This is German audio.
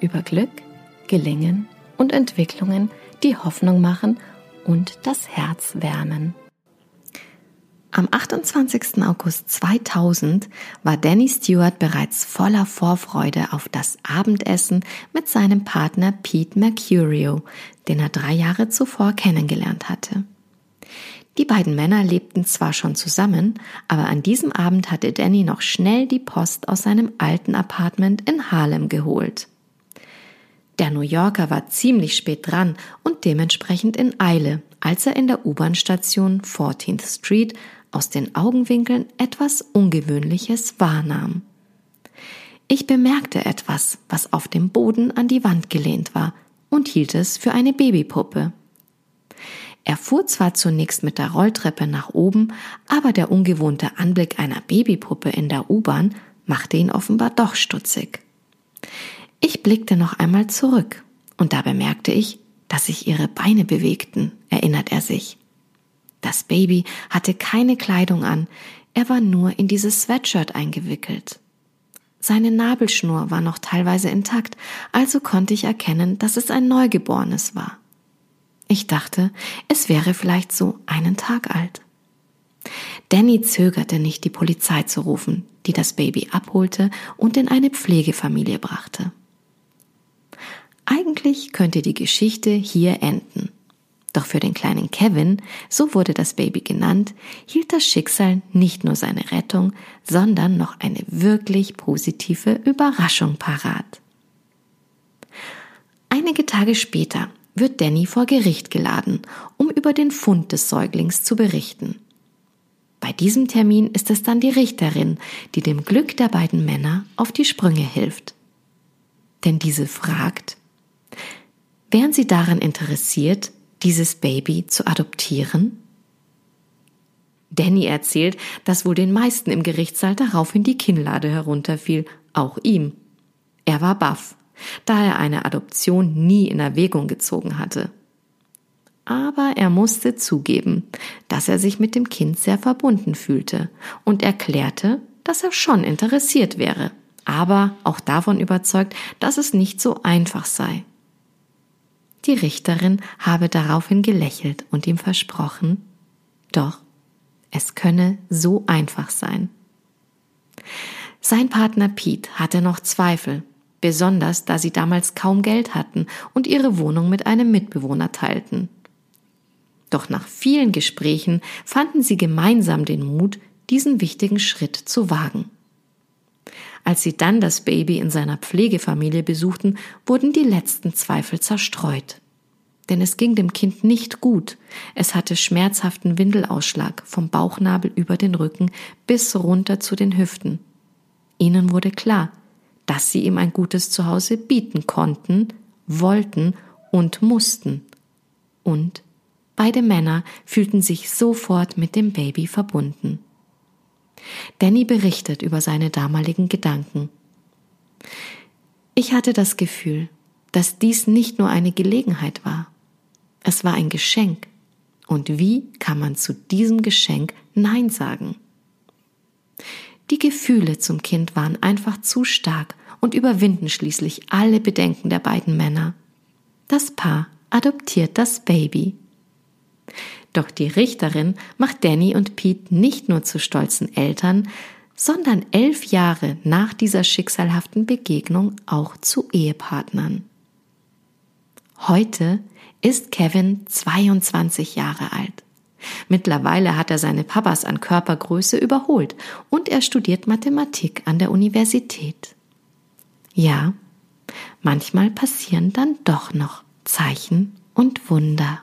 über Glück, Gelingen und Entwicklungen, die Hoffnung machen und das Herz wärmen. Am 28. August 2000 war Danny Stewart bereits voller Vorfreude auf das Abendessen mit seinem Partner Pete Mercurio, den er drei Jahre zuvor kennengelernt hatte. Die beiden Männer lebten zwar schon zusammen, aber an diesem Abend hatte Danny noch schnell die Post aus seinem alten Apartment in Harlem geholt. Der New Yorker war ziemlich spät dran und dementsprechend in Eile, als er in der U-Bahn-Station 14th Street aus den Augenwinkeln etwas Ungewöhnliches wahrnahm. Ich bemerkte etwas, was auf dem Boden an die Wand gelehnt war und hielt es für eine Babypuppe. Er fuhr zwar zunächst mit der Rolltreppe nach oben, aber der ungewohnte Anblick einer Babypuppe in der U-Bahn machte ihn offenbar doch stutzig. Ich blickte noch einmal zurück und da bemerkte ich, dass sich ihre Beine bewegten, erinnert er sich. Das Baby hatte keine Kleidung an, er war nur in dieses Sweatshirt eingewickelt. Seine Nabelschnur war noch teilweise intakt, also konnte ich erkennen, dass es ein Neugeborenes war. Ich dachte, es wäre vielleicht so einen Tag alt. Danny zögerte nicht, die Polizei zu rufen, die das Baby abholte und in eine Pflegefamilie brachte. Eigentlich könnte die Geschichte hier enden. Doch für den kleinen Kevin, so wurde das Baby genannt, hielt das Schicksal nicht nur seine Rettung, sondern noch eine wirklich positive Überraschung parat. Einige Tage später wird Danny vor Gericht geladen, um über den Fund des Säuglings zu berichten. Bei diesem Termin ist es dann die Richterin, die dem Glück der beiden Männer auf die Sprünge hilft. Denn diese fragt, Wären Sie daran interessiert, dieses Baby zu adoptieren? Danny erzählt, dass wohl den meisten im Gerichtssaal daraufhin die Kinnlade herunterfiel, auch ihm. Er war baff, da er eine Adoption nie in Erwägung gezogen hatte. Aber er musste zugeben, dass er sich mit dem Kind sehr verbunden fühlte und erklärte, dass er schon interessiert wäre, aber auch davon überzeugt, dass es nicht so einfach sei. Die Richterin habe daraufhin gelächelt und ihm versprochen, doch, es könne so einfach sein. Sein Partner Pete hatte noch Zweifel, besonders da sie damals kaum Geld hatten und ihre Wohnung mit einem Mitbewohner teilten. Doch nach vielen Gesprächen fanden sie gemeinsam den Mut, diesen wichtigen Schritt zu wagen. Als sie dann das Baby in seiner Pflegefamilie besuchten, wurden die letzten Zweifel zerstreut. Denn es ging dem Kind nicht gut. Es hatte schmerzhaften Windelausschlag vom Bauchnabel über den Rücken bis runter zu den Hüften. Ihnen wurde klar, dass sie ihm ein gutes Zuhause bieten konnten, wollten und mussten. Und beide Männer fühlten sich sofort mit dem Baby verbunden. Danny berichtet über seine damaligen Gedanken. Ich hatte das Gefühl, dass dies nicht nur eine Gelegenheit war. Es war ein Geschenk. Und wie kann man zu diesem Geschenk Nein sagen? Die Gefühle zum Kind waren einfach zu stark und überwinden schließlich alle Bedenken der beiden Männer. Das Paar adoptiert das Baby. Doch die Richterin macht Danny und Pete nicht nur zu stolzen Eltern, sondern elf Jahre nach dieser schicksalhaften Begegnung auch zu Ehepartnern. Heute ist Kevin 22 Jahre alt. Mittlerweile hat er seine Papas an Körpergröße überholt und er studiert Mathematik an der Universität. Ja, manchmal passieren dann doch noch Zeichen und Wunder.